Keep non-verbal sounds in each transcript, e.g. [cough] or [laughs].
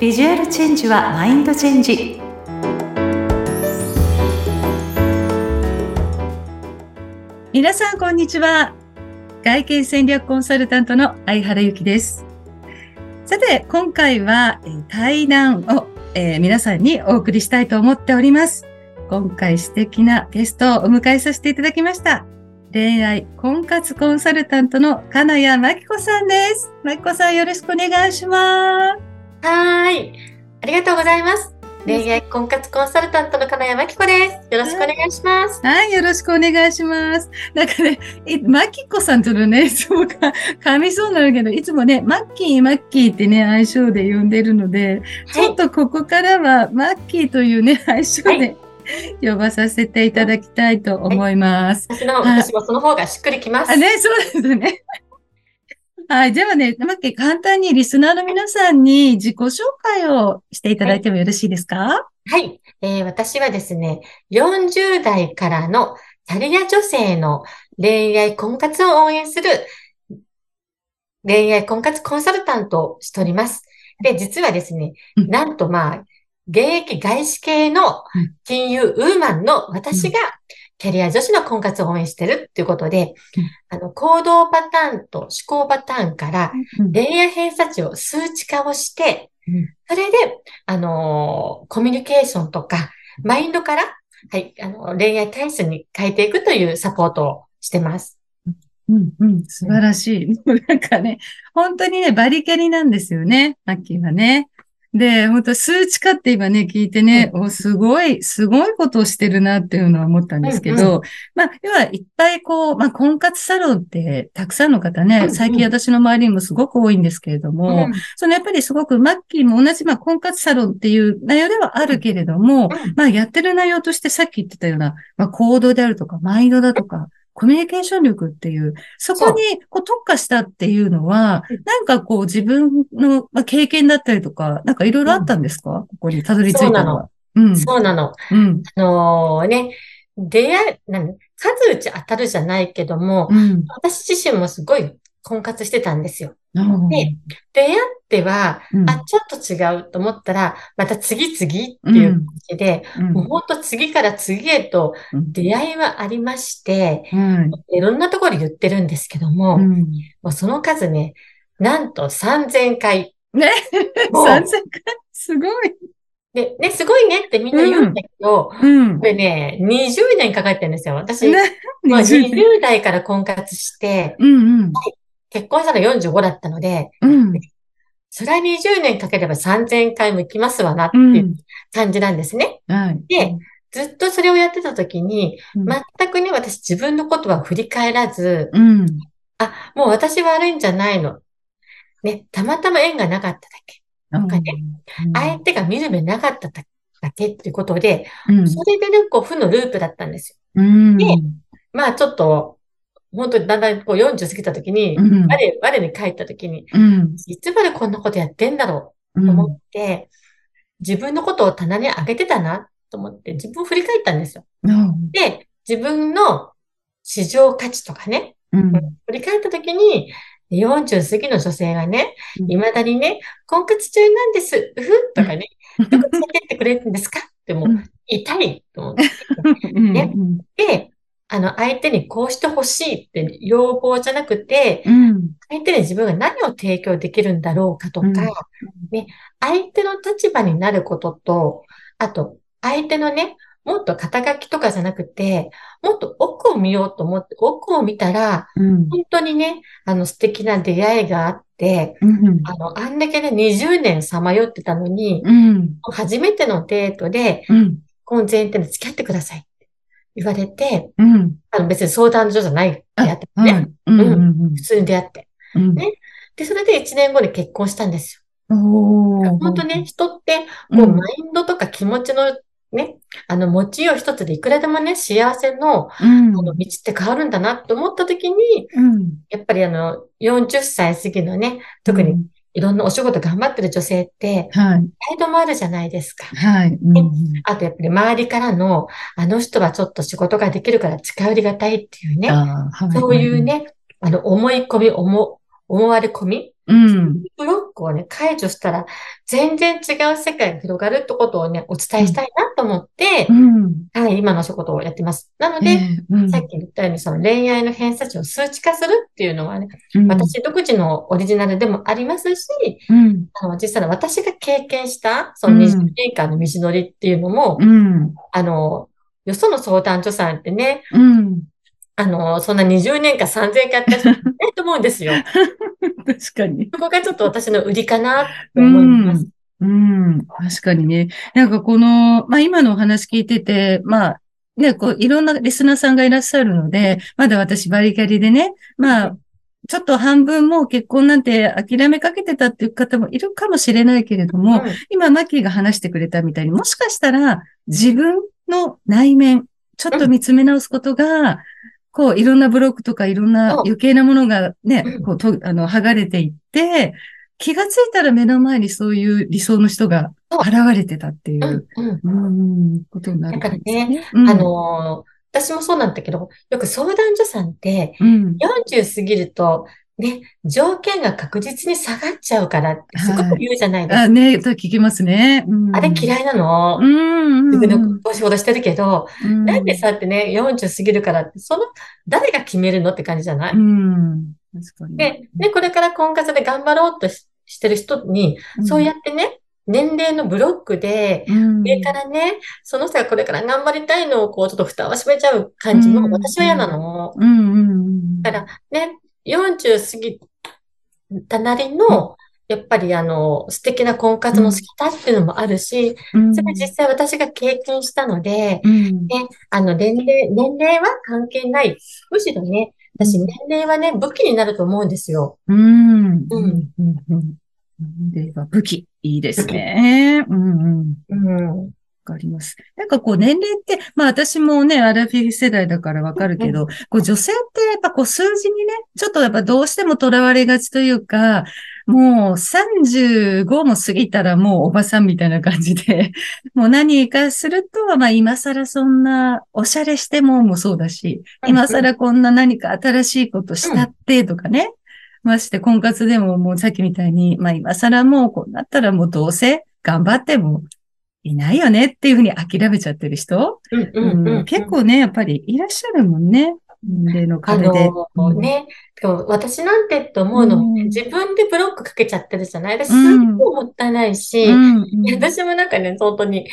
ビジュアルチェンジはマインドチェンジ。皆さんこんにちは。外見戦略コンサルタントの相原由紀です。さて今回は対談を、えー、皆さんにお送りしたいと思っております。今回素敵なゲストをお迎えさせていただきました。恋愛婚活コンサルタントの金谷真紀子さんです。真紀子さんよろしくお願いします。はい。ありがとうございます。恋愛婚活コンサルタントの金谷真紀子です。よろしくお願いします。はい、よろしくお願いします。なんかね、真紀子さんとのね、いつもか噛みそうなるけど、いつもね、マッキー、マッキーってね、愛称で呼んでるので、はい、ちょっとここからはマッキーというね、[laughs] 愛称で、はい呼ばさせていただきたいと思います。私の、私もその方がしっくりきます。あね、そうですね。はい。ではね、まけ簡単にリスナーの皆さんに自己紹介をしていただいてもよろしいですか？はい。えー、私はですね、40代からのキャリア女性の恋愛婚活を応援する恋愛婚活コンサルタントをしております。で、実はですね、なんとまあ、現役外資系の金融ウーマンの私がキャリア女子の婚活を応援してるっていうことで、あの、行動パターンと思考パターンから恋愛偏差値を数値化をして、それで、あのコミュニケーションとか、マインドから、はい、あの、恋愛体質に変えていくというサポートをしてます。うんうん、素晴らしい。なんかね、本当にね、バリキャリなんですよね、マッキーはね。で、本当数値化って今ね、聞いてね、うん、お、すごい、すごいことをしてるなっていうのは思ったんですけど、うんうん、まあ、要はいっぱいこう、まあ、婚活サロンってたくさんの方ね、最近私の周りにもすごく多いんですけれども、うん、そのやっぱりすごくマッキーも同じ、まあ、婚活サロンっていう内容ではあるけれども、まあ、やってる内容としてさっき言ってたような、まあ、行動であるとか、マインドだとか、コミュニケーション力っていう、そこにこう特化したっていうのは、なんかこう自分の経験だったりとか、なんかいろいろあったんですか、うん、ここにたどり着いたのは。うん、そうなの。うん、あのー、ね、出会い、何数打ち当たるじゃないけども、うん、私自身もすごい婚活してたんですよ。で、出会っては、うん、あ、ちょっと違うと思ったら、また次々っていう感じで、うん、もうほんと次から次へと出会いはありまして、うん、いろんなところで言ってるんですけども、もうその数ね、なんと3000回。ね ?3000 回？すごい。で、ね、すごいねってみんな言うんだけど、うん、これね、20年かかってるんですよ。私、ね、まあ、20代から婚活して、うんうん、結婚したの45だったので、うん、それは20年かければ3000回も行きますわなっていう感じなんですね。うん、で、ずっとそれをやってた時に、全くね、私自分のことは振り返らず、うん、あ、もう私悪いんじゃないの。ね、たまたま縁がなかっただけ。なんかね、相手が見る目なかっただけっていうことで、それでね、こう、負のループだったんですよ。で、まあちょっと、本当にだんだんこう40過ぎた時に、うん、我、我に帰った時に、うん、いつまでこんなことやってんだろう？と思って、うん、自分のことを棚に上げてたなと思って自分を振り返ったんですよ。で、自分の市場価値とかね、振り返った時に、40過ぎの女性がね、未だにね、婚活中なんです、うふとかね、どこ連れてってくれるんですか？っても、痛いと思って、[laughs] ね。で、あの、相手にこうしてほしいって要望じゃなくて、うん、相手に自分が何を提供できるんだろうかとか、うん、ね、相手の立場になることと、あと、相手のね、もっと肩書きとかじゃなくて、もっと奥を見ようと思って、奥を見たら、うん、本当にね、あの素敵な出会いがあって、うん、あの、あんだけね、20年さまよってたのに、うん、初めてのデートで、うん、婚前提で付き合ってください。言われて、うん、あの別に相談所じゃない出会ってね。うん、うん、普通に出会って、ね。で、それで1年後に結婚したんですよ。本当ね、人って、もうマインドとか気持ちのね、あの、持ちよう一つでいくらでもね、幸せの、あの、道って変わるんだなって思った時に、やっぱりあの、40歳過ぎのね、特にいろんなお仕事頑張ってる女性って、はい。態度もあるじゃないですか。はい。うん、あとやっぱり周りからの、あの人はちょっと仕事ができるから近寄りがたいっていうね、はい、そういうね、あの、思い込み、思、思われ込み、うん。ブロックをね、解除したら、全然違う世界が広がるってことをね、お伝えしたいなと思って、うん、はい、今の仕事をやってます。なので、えーうん、さっき言ったように、その恋愛の偏差値を数値化するっていうのはね、うん、私独自のオリジナルでもありますし、あの実際私が経験した、その20年間の道のりっていうのも、あの、よその相談所さんってね、あの、そんな20年か3000回やった人いないと思うんですよ。[laughs] [laughs] 確かに。そこがちょっと私の売りかなと思います。うん、確かにね。なんかこの、まあ今のお話聞いてて、まあ、ね、こう、いろんなリスナーさんがいらっしゃるので、まだ私バリキャリでね、まあ、ちょっと半分もう結婚なんて諦めかけてたっていう方もいるかもしれないけれども、うん、今、マッキーが話してくれたみたいに、もしかしたら自分の内面、ちょっと見つめ直すことが、こう、いろんなブロックとかいろんな余計なものがね、こう、と、あの、剥がれていって、気がついたら目の前にそういう理想の人が現れてたっていう、うん、うん、ことになるんですね。だからね、うん、あの私もそうなんだけど、よく相談所さんって、40過ぎると、ね、条件が確実に下がっちゃうからってすごく言うじゃないですか。はい、あね、と聞きますね。うん、あれ嫌いなの？うん。自分のお仕事してるけど、うん、なんでさってね、40過ぎるからって、その、誰が決めるのって感じじゃない？うん。確かに。で、ね、これから婚活で頑張ろうとしてる人に、そうやってね、年齢のブロックで、上からね、その人がこれから頑張りたいのをこう、ちょっと蓋を閉めちゃう感じの、私は嫌なの。だからね、40過ぎたなりの、やっぱりあの、素敵な婚活の仕方っていうのもあるし、それ実際私が経験したので、ね、あの、年齢、年齢は関係ない。むしろね、私年齢はね、武器になると思うんですよ。うん。うん。武器。いいですね。うん、うん。うんかります。なんかこう年齢って、まあ私もね、アラフィフ世代だからわかるけど、こう女性ってやっぱこう数字にね、ちょっとやっぱどうしても囚われがちというか、もう35も過ぎたらもうおばさんみたいな感じで、[laughs] もう何かすると、まあ今更そんなおしゃれしてももそうだし、今更こんな何か新しいことしたってとかね、まして婚活でももうさっきみたいに、まあ今更もうこうなったらもうどうせ頑張ってもいないよねっていうふうに諦めちゃってる人、結構ね、やっぱりいらっしゃるもんね。年齢の壁で。あのね、私なんてって思うの、うん、自分でブロックかけちゃってるじゃない？ですごいもったいないし、うん。私もなんかね、本当に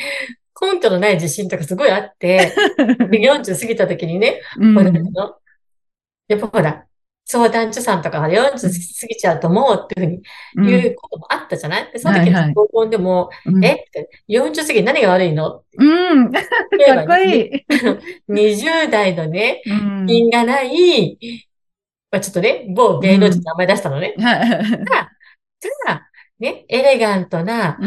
根拠のない自信とかすごいあって、40 [laughs] 過ぎた時にね、うん、やっぱほら、相談所さんとかが40過ぎちゃうと思うっていうふうに言うこともあったじゃない、で、その時の合コンでも、はいはい、え？って、40過ぎ何が悪いの？うん。かっこいい。[laughs] 20代のね、品がない、まあ、ちょっとね、某芸能人の名前出したのね。うん、じゃあ、じゃあ、ね、エレガントな、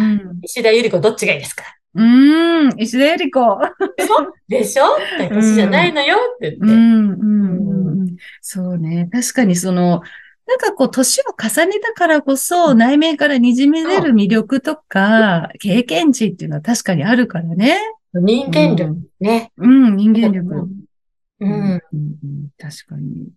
石田ゆり子どっちがいいですか？うん、石田ゆり子。でしょでしょ？私じゃないのよって言って。うん、うんそうね。確かにその、なんかこう、年を重ねたからこそ、内面から滲み出る魅力とか、経験値っていうのは確かにあるからね。人間力ね。うん、人間力。うん。確かに。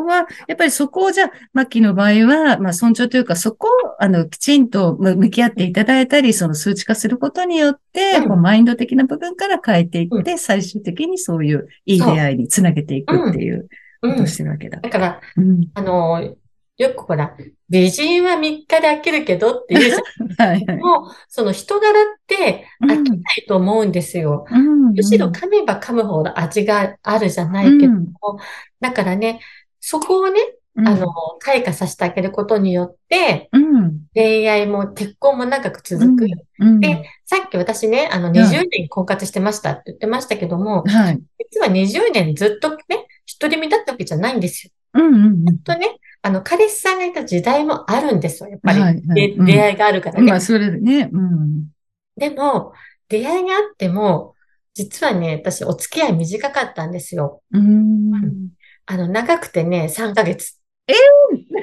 ここは、やっぱりそこをじゃあ、マッキーの場合は、まあ尊重というか、そこを、あの、きちんと向き合っていただいたり、その数値化することによって、うん、こうマインド的な部分から変えていって、うん、最終的にそういういい出会いにつなげていくっていうことしてるわけだ。だから、うん、あの、よくほら、美人は3日で飽きるけどって言うじゃん。[laughs] はいはい、もう、その人柄って飽きないと思うんですよ。うん、むしろ噛めば噛むほど味があるじゃないけども、うん、だからね、そこをね、あの、開花させてあげることによって、うん、恋愛も結婚も長く続く、うん、で、さっき私ね、あの、20年婚活してましたって言ってましたけども、はい、実は20年ずっとね、独り身だったわけじゃないんですよ。うんうんうん。ずっとね、あの、彼氏さんがいた時代もあるんですよ、やっぱり。はいはい、出会いがあるからね。まあ、それでね。うん。でも、出会いがあっても、実はね、私、お付き合い短かったんですよ。うん。あの、長くてね、3ヶ月。ええ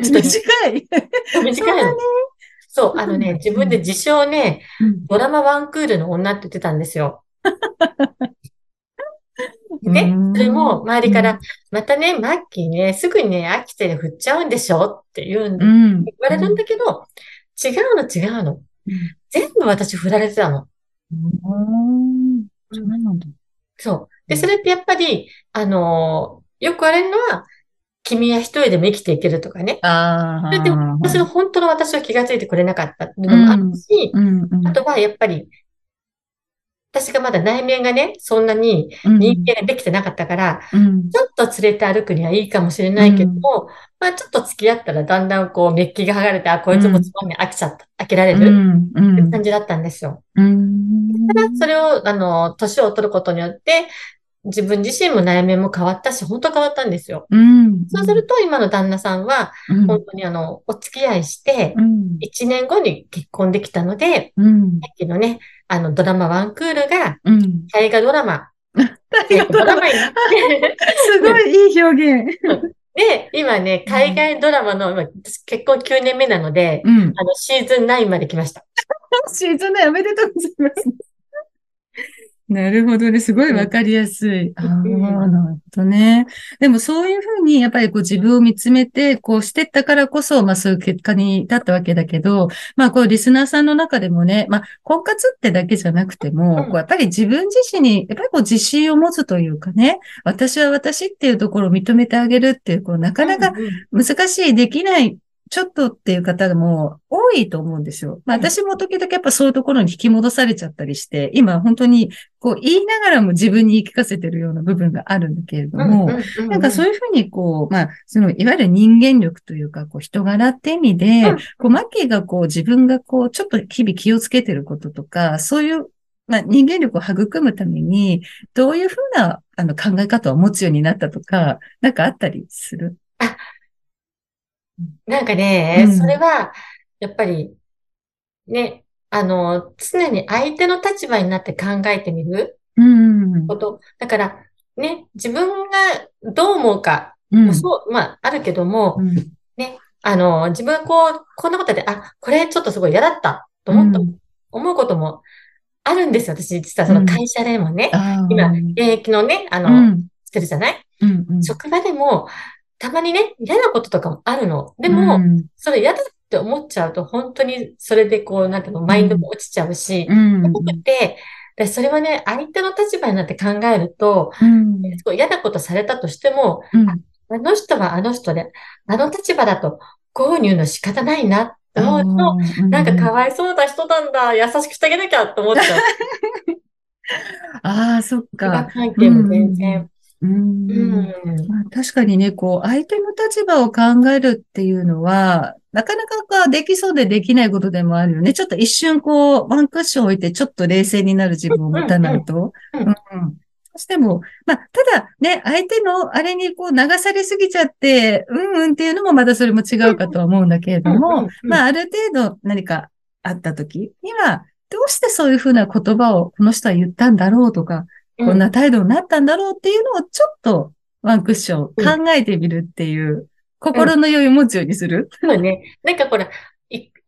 ー、[laughs] 短い。短いの。そう、あのね、自分で自称ね、ドラマワンクールの女って言ってたんですよ。で、それも周りから、またね、マッキーね、すぐにね、飽きて振っちゃうんでしょって言うん、言われるんだけど、違うの違うの。全部私振られてたの。そう。で、それってやっぱり、あのー、よくあれるのは、君は一人でも生きていけるとかね。ああ。で、私の本当の私は気がついてくれなかったっていうのもあるし、うんうん、あとはやっぱり、私がまだ内面がね、そんなに人間ができてなかったから、うん、ちょっと連れて歩くにはいいかもしれないけども、うん、まあちょっと付き合ったらだんだんこうメッキが剥がれて、あ、こいつもつまんに飽きちゃった、飽きられる、っていう感じだったんですよ。ただ、それを、あの、年を取ることによって、自分自身も内面も変わったし、本当変わったんですよ。うん、そうすると、今の旦那さんは、本当にあの、お付き合いして、1年後に結婚できたので、うん、さっきのね、あの、ドラマワンクールが、[laughs] 大河ドラマ。大河ドラマになって。[laughs] すごいいい表現。で、今ね、海外ドラマの、私結婚9年目なので、うん、あの、シーズン9まで来ました。[laughs] シーズン9おめでとうございます。なるほどね。すごいわかりやすい。ああ、なるほどね。でもそういうふうに、やっぱりこう自分を見つめて、こうしてったからこそ、まあそういう結果に至ったわけだけど、まあこうリスナーさんの中でもね、まあ婚活ってだけじゃなくても、こうやっぱり自分自身に、やっぱりこう自信を持つというかね、私は私っていうところを認めてあげるっていう、こうなかなか難しい、できないちょっとっていう方も多いと思うんですよ。まあ私も時々やっぱそういうところに引き戻されちゃったりして、今本当にこう言いながらも自分に言い聞かせてるような部分があるんだけれども、なんかそういうふうにこう、まあそのいわゆる人間力というかこう人柄って意味で、こうマッキーがこう自分がこうちょっと日々気をつけてることとか、そういうまあ、人間力を育むために、どういうふうなあの考え方を持つようになったとか、なんかあったりする？あ、なんかね、うん、それは、やっぱり、ね、あの、常に相手の立場になって考えてみること。だから、ね、自分がどう思うか、うん、そう、まあ、あるけども、うん、ね、あの、自分がこう、こんなことで、あ、これちょっとすごい嫌だったと思った、思うこともあるんですよ。私、実は。その会社でもね、今、現役のね、あの、してるじゃない、職場でも、たまにね、嫌なこととかもあるの。でも、うん、それ嫌だって思っちゃうと、本当にそれでこう、なんていうの、マインドも落ちちゃうし、うん、くて、で、それはね、相手の立場になって考えると、うん、嫌なことされたとしても、うん、あの人はあの人で、あの立場だと購入の仕方ないなって思うと、なんかかわいそうな人なんだ、優しくしてあげなきゃって思っちゃう。[laughs] ああ、そっか。関係も全然。うん、まあ、確かにね、こう、相手の立場を考えるっていうのは、なかなかできそうでできないことでもあるよね。ちょっと一瞬こう、ワンクッション置いて、ちょっと冷静になる自分を持たないと。うん、そしても、まあ、ただね、相手のあれにこう流されすぎちゃって、うんうんっていうのもまだそれも違うかとは思うんだけれども、まあ、ある程度何かあった時には、どうしてそういうふうな言葉をこの人は言ったんだろうとか、こんな態度になったんだろうっていうのをちょっとワンクッション考えてみるっていう、心の余裕を持つようにする。そうね。なんかほら、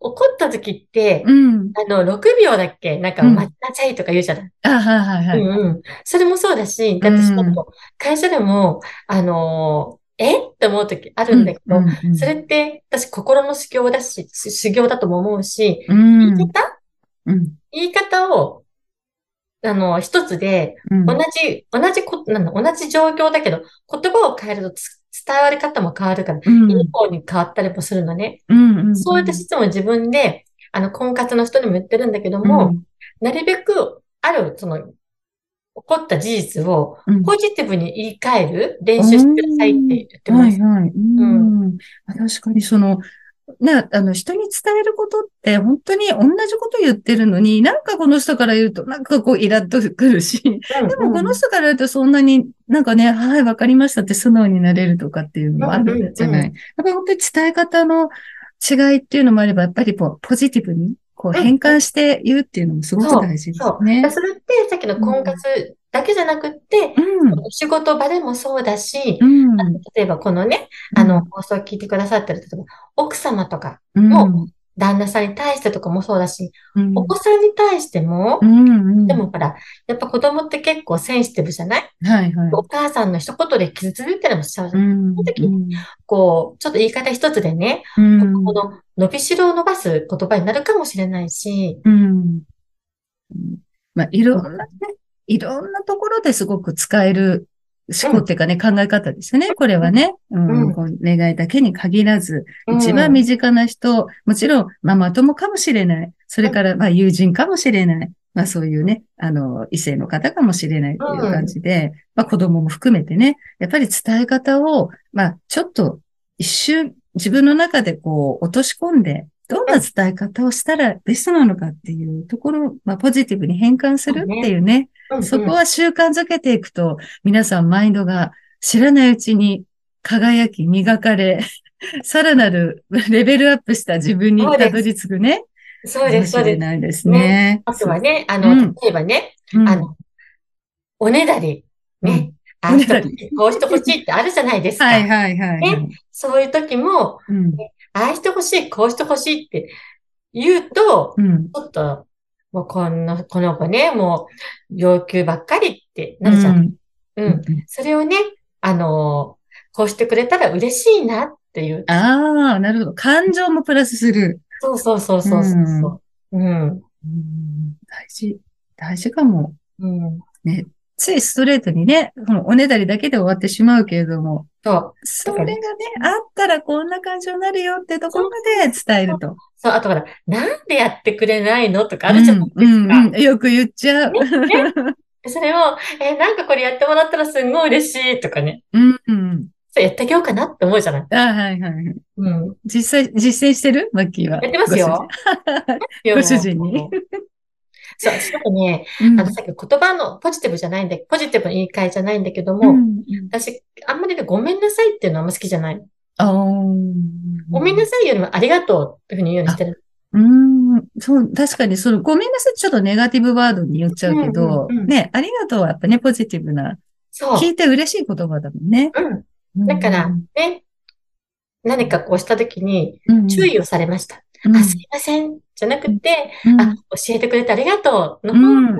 怒った時って、うん、あの、6秒だっけ？なんか、待ちなさいとか言うじゃない、うん、あ、はいはいはい。うんうん。それもそうだし、だってちょっと、会社でも、あのー、え？って思う時あるんだけど、うんうんうん、それって私心の修行だし、修行だとも思うし、うん、言い方、うん、言い方をあの、一つで、同じ、うん、同じこ、なんだ、同じ状況だけど、言葉を変えると伝わり方も変わるから、うん、いい方に変わったりもするのね。うんそういった質問を自分で、あの、婚活の人にも言ってるんだけども、なるべく、ある、その、起こった事実をポジティブに言い換える練習してくださいって言ってます。はいはい。うん。確かにその、ね、あの、人に伝えることって本当に同じこと言ってるのに、なんかこの人から言うと、なんかこうイラッとくるし、でもこの人から言うとそんなになんかね、はい、わかりましたって素直になれるとかっていうのもあるじゃない。やっぱり本当に伝え方の違いっていうのもあれば、やっぱりこう、ポジティブにこう変換して言うっていうのもすごく大事ですね。そう。それってさっきの婚活だけじゃなくって、うん、仕事場でもそうだし、うん、例えばこのね、あの、放送を聞いてくださってる、例えば奥様とかも、旦那さんに対してとかもそうだし、うん、お子さんに対しても、うんうん、でもほら、やっぱ子供って結構センシティブじゃない？はいはい。お母さんの一言で傷ついたりもしちゃうじゃない、うん、その時に、こう、ちょっと言い方一つでね、うん、この伸びしろを伸ばす言葉になるかもしれないし、うん。まあ、いろんなね、いろんなところですごく使える思考っていうかね、考え方ですね。これはね。うん、こう願いだけに限らず、一番身近な人、もちろんママ友かもしれない。それから、まあ友人かもしれない。まあそういうね、あの、異性の方かもしれないっていう感じで、まあ子供も含めてね、やっぱり伝え方を、まあちょっと一瞬自分の中でこう落とし込んで、どんな伝え方をしたらベストなのかっていうところ、まあポジティブに変換するっていうね、そこは習慣づけていくと、皆さんマインドが知らないうちに輝き、磨かれ、[laughs] さらなるレベルアップした自分にたどり着くね。そうです、そうです。ないですね。ねあとはね、あの、例えばね、うん、あの、おねだり、ね、うん、ああこうしてほしいってあるじゃないですか。はいはいはい、ね。そういう時も、うん、ああしてほしい、こうしてほしいって言うと、ちょっともうこの、この子ね、もう要求ばっかりってなるじゃん。うん。うん。それをね、あの、こうしてくれたら嬉しいなっていう。ああ、なるほど。感情もプラスする。そうそうそうそうそう。うん。うん、大事。大事かも。うん。ね。ついストレートにね、おねだりだけで終わってしまうけれども。そう。それがね、あったらこんな感情になるよってところまで伝えると。そう、あとほら、なんでやってくれないのとかあるじゃないですか。うんうんうん、よく言っちゃう。ねね、それを、えなんかこれやってもらったらすんごい嬉しいとかね。うん、うん。そうやってあげようかなって思うじゃないあはいはい。うん。実際、実践してる？マッキーは。やってますよ。ご主人に。そう、ちょっとね、うん、あの、さっき言葉のポジティブじゃないんで、ポジティブの言い換えじゃないんだけども、うん、私、あんまりね、ごめんなさいっていうのはあんま好きじゃない。あごめんなさいよりもありがとうっていうふうに言うようにしてる。うん、そう、確かに、その、ごめんなさいちょっとネガティブワードに言っちゃうけど、うんうんうん、ね、ありがとうはやっぱね、ポジティブな、そう。聞いて嬉しい言葉だもんね。うん。だから、ね、何かこうしたときに、注意をされました。うん、あ、すいません。じゃなくて、うん、あ、教えてくれてありがとうの方が、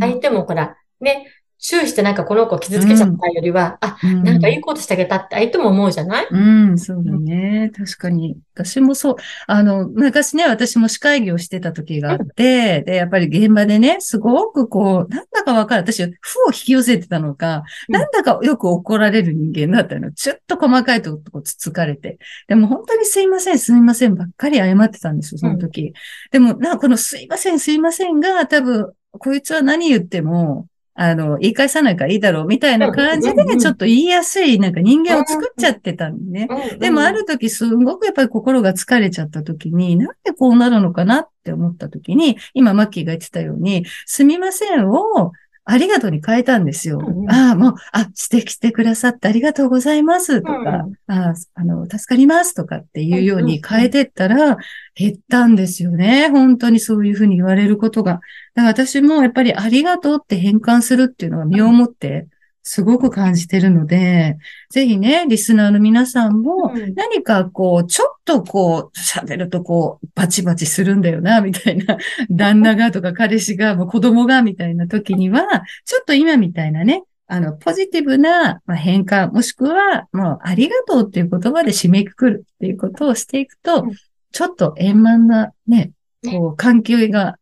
相手もほら、ね、注意してなんかこの子傷つけちゃったよりは、うん、あ、なんかいいことしてあげたって相手も思うじゃない？うん、そうだね。確かに。私もそう。あの、昔ね、私も司会業してた時があって、で、やっぱり現場でね、すごくこう、なんだかわかる。私、負を引き寄せてたのか、なんだかよく怒られる人間だったの。ちょっと細かいとこつつかれて。でも本当にすいません、すいませんばっかり謝ってたんですよ、その時。うん、でも、な、このすいません、すいませんが、多分、こいつは何言っても、あの、言い返さないからいいだろうみたいな感じで、ちょっと言いやすい、なんか人間を作っちゃってたんでね。でもある時すごくやっぱり心が疲れちゃった時に、なんでこうなるのかなって思った時に、今マッキーが言ってたように、すみませんをありがとうに変えたんですよ。うん、ああ、もう、あ、指摘してくださってありがとうございますとか、うん、ああの、助かりますとかっていうように変えてったら、減ったんですよね。本当にそういうふうに言われることが。だから私もやっぱりありがとうって変換するっていうのは身をもってすごく感じてるので、ぜひね、リスナーの皆さんも、何かこう、ちょっとこう、喋るとこう、バチバチするんだよな、みたいな、[laughs] 旦那がとか彼氏が、もう子供が、みたいな時には、ちょっと今みたいなね、あの、ポジティブな変換、もしくは、もう、ありがとうっていう言葉で締めくくるっていうことをしていくと、ちょっと円満なね、こう、環境が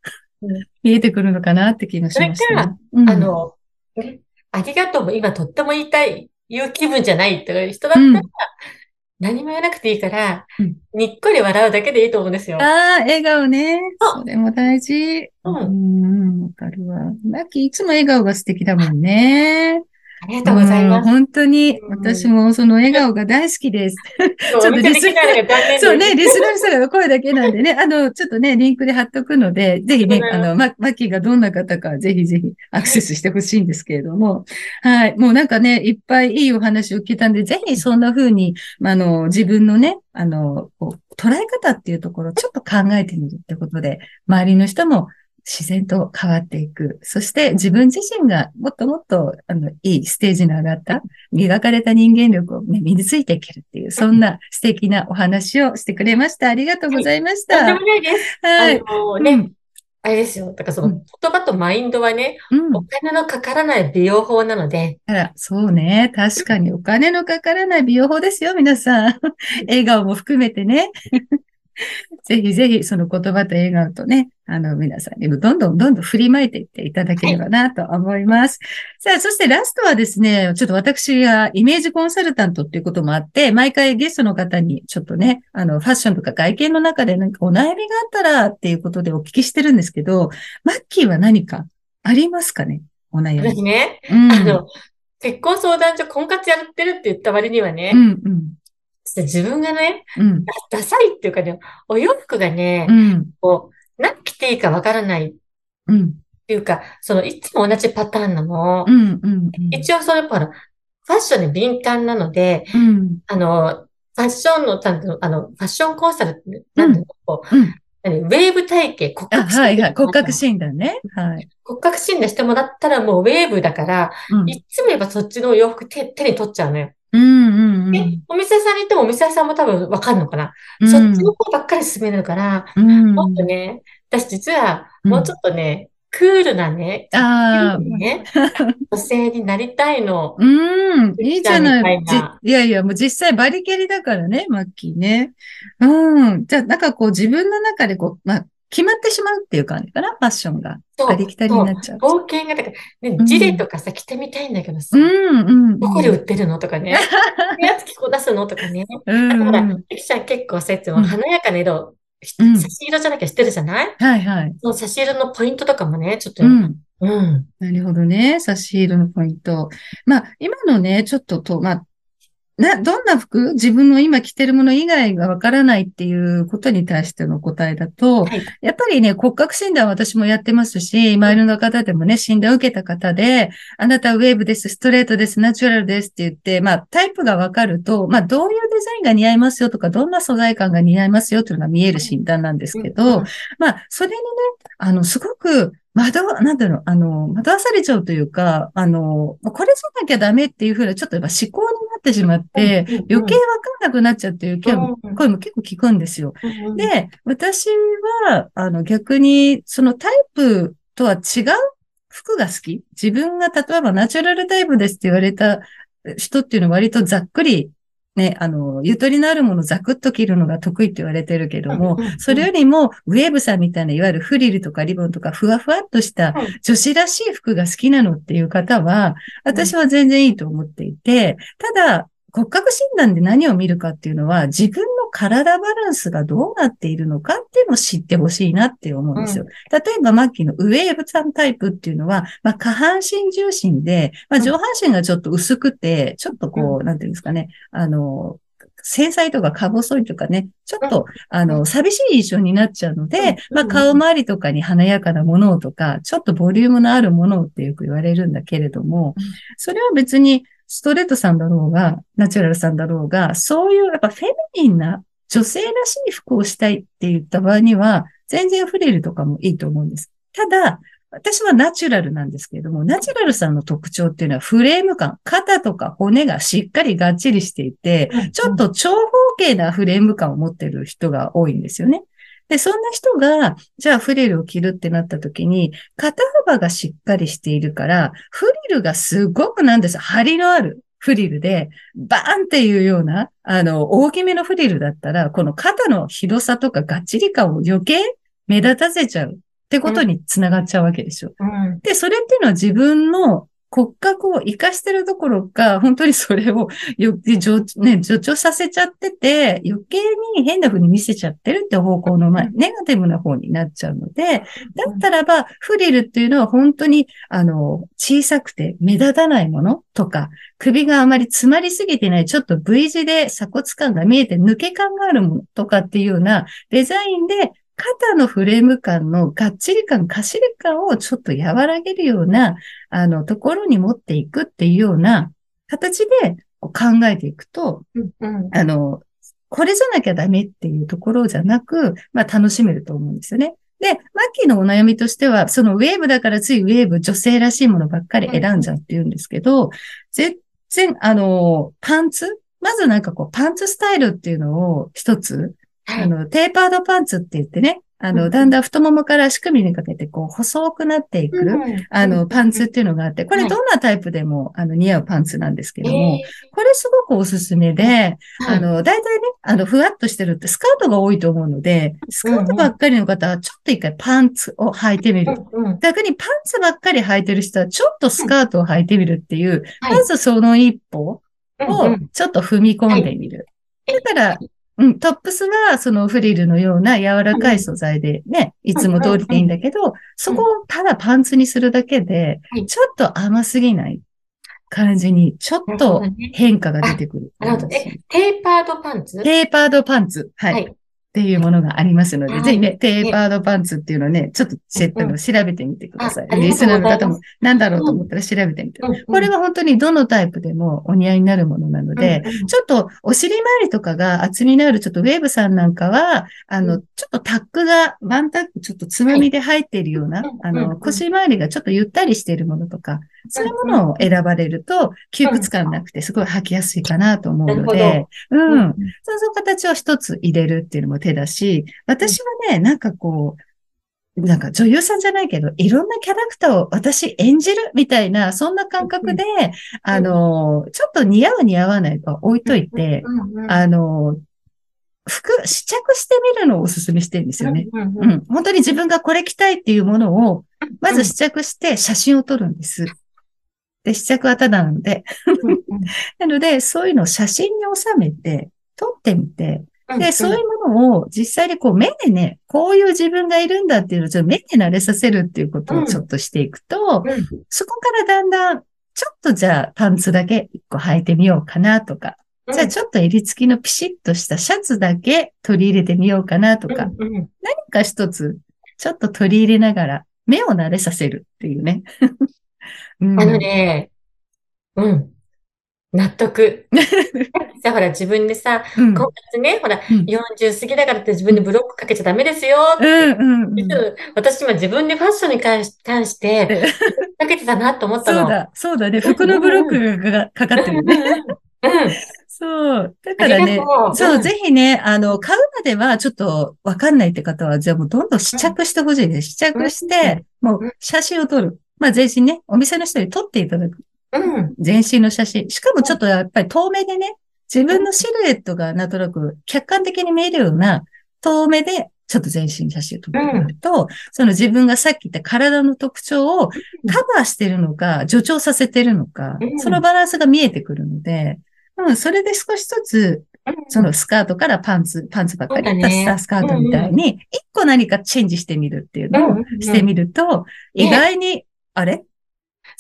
見えてくるのかなって気がしました、ね。それから、あの、ありがとうも今とっても言いたい、言う気分じゃないという人だったら、うん、何も言わなくていいから、うん、にっこり笑うだけでいいと思うんですよ。ああ、笑顔ね。それも大事。うん。わかるわ。マッキーいつも笑顔が素敵だもんね。ありがとうございます。本当に、私もその笑顔が大好きです。ちょっとリスナー、そうね、リスナーさんが声だけなんでね、[laughs] あの、ちょっとね、リンクで貼っとくので、ぜひね、あの、マッキーがどんな方か、ぜひぜひアクセスしてほしいんですけれども、はい、もうなんかね、いっぱいいいお話を聞いたんで、ぜひそんな風に、あの、自分のね、あの、捉え方っていうところをちょっと考えてみるってことで、周りの人も自然と変わっていく。そして自分自身がもっともっとあのいいステージの上がった、磨かれた人間力を、ね、身についていけるっていう、そんな素敵なお話をしてくれました。ありがとうございました。はい、とんでもないです。はい。あのね、うんあれですよ。だからその言葉とマインドはね、うん、お金のかからない美容法なので。あら、そうね。確かにお金のかからない美容法ですよ、皆さん。笑顔も含めてね。[laughs] ぜひぜひその言葉と笑顔とね、あの皆さんにもどんどんどんどん振りまいていっていただければなと思います。はい、さあ、そしてラストはですね、ちょっと私がイメージコンサルタントっていうこともあって、毎回ゲストの方にちょっとね、あのファッションとか外見の中で何かお悩みがあったらっていうことでお聞きしてるんですけど、マッキーは何かありますかね？お悩み。私ね、うん、あの、結婚相談所婚活やってるって言った割にはね、うんうん自分がね、うん、ダサいっていうかね、お洋服がね、うん、こう、何着ていいかわからない。うん。っていうか、その、いつも同じパターンなの。うんうんうん、一応、それ、ほら、ファッションに敏感なので、うん、あの、ファッションの、あの、ファッションコンサルなんていうの、うん、ウェーブ体型、骨格診断。はいはい、骨格診断ね。はい。骨格診断してもらったらもうウェーブだから、うん、いつも言えばそっちの洋服手手に取っちゃうのよ。うんうんうん、で、お店さんに行ってもお店さんも多分わかるのかな、うん、そっちの方ばっかり進めるから、うん、もっとね、私実はもうちょっとね、クールなね、あね、[laughs] 女性になりたいの。うん、いいじゃない。いいやいや、もう実際バリキャリだからね、マッキーね。うん。じゃあ、なんかこう自分の中でこう、まあ、決まってしまうっていう感じかな、ファッションが。ありきたりになっちゃう。冒険が、だから、ね、ジレとかさ、着てみたいんだけどさ、うんうん、どこで売ってるのとかね、やつ着こ出すのとかね。うん、だから、ゆきちゃん結構さ、いつも華やかな色、うん、差し色じゃなきゃ知ってるじゃない？はいはい。その差し色のポイントとかもね、ちょっと、うん。うん。なるほどね。差し色のポイント。まあ、今のね、ちょっとと、まあ、な、どんな服？自分の今着てるもの以外がわからないっていうことに対しての答えだと、はい、やっぱりね、骨格診断私もやってますし、周りの方でもね、診断を受けた方で、あなたウェーブです、ストレートです、ナチュラルですって言って、まあ、タイプがわかると、まあ、どういうデザインが似合いますよとか、どんな素材感が似合いますよっていうのが見える診断なんですけど、まあ、それにね、あの、すごく惑わ、なんだろう、あの、惑わされちゃうというか、あの、これじゃなきゃダメっていうふうな、ちょっとやっぱ思考になってしまって、余計わかんなくなっちゃうっていう声も声も結構聞くんですよ。で、私は、あの、逆に、そのタイプとは違う服が好き。自分が例えばナチュラルタイプですって言われた人っていうのは割とざっくりね、あの、ゆとりのあるものザクッと着るのが得意って言われてるけども、それよりも、ウェーブさんみたいな、いわゆるフリルとかリボンとか、ふわふわっとした女子らしい服が好きなのっていう方は、私は全然いいと思っていて、ただ、骨格診断で何を見るかっていうのは、自分の体バランスがどうなっているのかっていうのを知ってほしいなって思うんですよ。うん、例えば、マッキーのウェーブさんタイプっていうのは、まあ、下半身重心で、まあ、上半身がちょっと薄くて、ちょっとこう、なんていうんですかね、あの、繊細とかか細いとかね、ちょっと、あの、寂しい印象になっちゃうので、まあ、顔周りとかに華やかなものとか、ちょっとボリュームのあるものってよく言われるんだけれども、それは別にストレートさんだろうが、ナチュラルさんだろうが、そういうやっぱフェミニンな女性らしい服をしたいって言った場合には、全然フレルとかもいいと思うんです。ただ、私はナチュラルなんですけれども、ナチュラルさんの特徴っていうのはフレーム感、肩とか骨がしっかりがっちりしていて、ちょっと長方形なフレーム感を持ってる人が多いんですよね。で、そんな人が、じゃあフリルを着るってなった時に、肩幅がしっかりしているから、フリルがすごくなんです。張りのあるフリルで、バーンっていうような、あの、大きめのフリルだったら、この肩の広さとかがっちり感を余計目立たせちゃうってことにつながっちゃうわけですよ。うん、で、それっていうのは自分の骨格を活かしてるどころか、[laughs] 本当にそれをよ、助、ね、助長させちゃってて、余計に変な風に見せちゃってるって方向の前、ネガティブな方になっちゃうので、だったらば、フリルっていうのは本当に、あの、小さくて目立たないものとか、首があまり詰まりすぎてない、ちょっと V 字で鎖骨感が見えて抜け感があるものとかっていうようなデザインで肩のフレーム感のがっちり感、かしり感をちょっと和らげるような、あの、ところに持っていくっていうような形で考えていくと、うんうん、あの、これじゃなきゃダメっていうところじゃなく、まあ楽しめると思うんですよね。で、マッキーのお悩みとしては、そのウェーブだからついウェーブ、女性らしいものばっかり選んじゃうって言うんですけど、全然、あの、パンツまずなんかこう、パンツスタイルっていうのを一つ、あの、テーパードパンツって言ってね、あの、だんだん太ももから足首にかけて、こう、細くなっていく、あの、パンツっていうのがあって、これどんなタイプでも、あの、似合うパンツなんですけども、これすごくおすすめで、あの、大体ね、あの、ふわっとしてるってスカートが多いと思うので、スカートばっかりの方は、ちょっと一回パンツを履いてみる。逆にパンツばっかり履いてる人は、ちょっとスカートを履いてみるっていう、まずその一歩を、ちょっと踏み込んでみる。だから、うん、トップスはそのフリルのような柔らかい素材でね、いつも通りでいいんだけど、そこをただパンツにするだけで、ちょっと甘すぎない感じに、ちょっと変化が出てくる。なるほど。え、テーパードパンツ？テーパードパンツ。はい。っていうものがありますので、ぜひね、テーパードパンツっていうのをね、ちょっとチェック調べてみてください。リスナーの方も何だろうと思ったら調べてみて。これは本当にどのタイプでもお似合いになるものなので、ちょっとお尻周りとかが厚みのあるちょっとウェーブさんなんかは、あの、ちょっとタックが、ワンタックちょっとつまみで入っているような、あの、腰周りがちょっとゆったりしているものとか、そういうものを選ばれると、窮屈感なくてすごい履きやすいかなと思うので、うん。そうそう形を一つ入れるっていうのも手だし、私はね、なんかこう、なんか女優さんじゃないけど、いろんなキャラクターを私演じるみたいな、そんな感覚で、あの、ちょっと似合う似合わないか置いといて、あの、服、試着してみるのをお勧めしてるんですよね。うん、本当に自分がこれ着たいっていうものを、まず試着して写真を撮るんです。で、試着はただなので。[laughs] なので、そういうのを写真に収めて、撮ってみて、で、そういうものを実際にこう目でね、こういう自分がいるんだっていうのをちょっと目で慣れさせるっていうことをちょっとしていくと、そこからだんだん、ちょっとじゃあパンツだけ一個履いてみようかなとか、じゃあちょっと襟付きのピシッとしたシャツだけ取り入れてみようかなとか、何か一つちょっと取り入れながら目を慣れさせるっていうね。[laughs] うん、あのね、うん。納得。[laughs] さ、ほら、自分でさ、うん、今月ね、ほら、うん、40過ぎだからって自分でブロックかけちゃダメですよって。うんうんうん、私今自分でファッションに関し関して、かけてたなと思ったの。そうだ、そうだね。服のブロックがかかってるね。うん。そう。だからね、そう、ぜひね、あの、買うまではちょっとわかんないって方は、じゃあもうどんどん試着してほしいです。試着して、もう写真を撮る。まあ全身ね、お店の人に撮っていただく。うん。全身の写真。しかもちょっとやっぱり遠目でね、自分のシルエットがなんとなく客観的に見えるような遠目でちょっと全身写真を撮ると、うん、その自分がさっき言った体の特徴をカバーしてるのか、助長させてるのか、うん、そのバランスが見えてくるので、うん、それで少しずつ、そのスカートからパンツ、パンツばっかりだったスタースカートみたいに、一個何かチェンジしてみるっていうのをしてみると、意外に、あれ？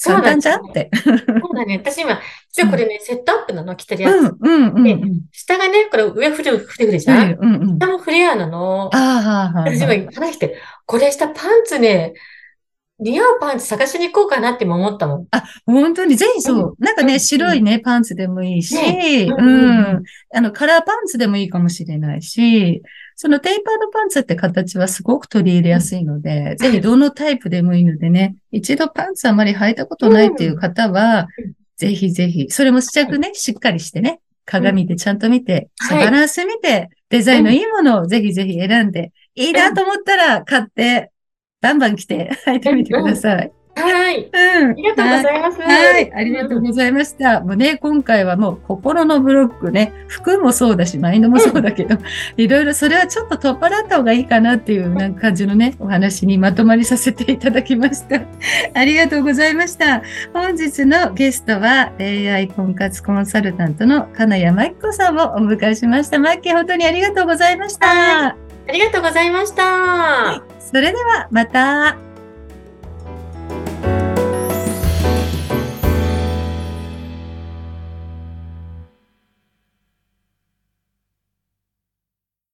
簡単じゃんって。そうだね。私今、実はこれね、セットアップなの、着てるやつ。うんうんうん、下がね、これ上フレフレフレじゃん、うんうん、下もフレアなの。ああ、はい。私今話して、これ下パンツね、似合うパンツ探しに行こうかなって思ったもん。あ、本当に？ぜひそう。なんかね、白いね、パンツでもいいし、うん。あの、カラーパンツでもいいかもしれないし、そのテーパードパンツって形はすごく取り入れやすいので、ぜひどのタイプでもいいのでね、一度パンツあまり履いたことないっていう方は、ぜひぜひ、それも試着ね、しっかりしてね、鏡でちゃんと見て、バランス見て、デザインのいいものをぜひぜひ選んで、いいなと思ったら買って、バンバン来て履いてみてください。はい。うん。ありがとうございます。はい。ありがとうございました。もうね、今回はもう心のブロックね、服もそうだし、マインドもそうだけど、いろいろそれはちょっと取っ払った方がいいかなっていうなんか感じのね、お話にまとまりさせていただきました。[laughs] ありがとうございました。本日のゲストは、AI 婚活コンサルタントの金谷真紀子さんをお迎えしました。マッキー、本当にありがとうございました。ありがとうございました。それではまた。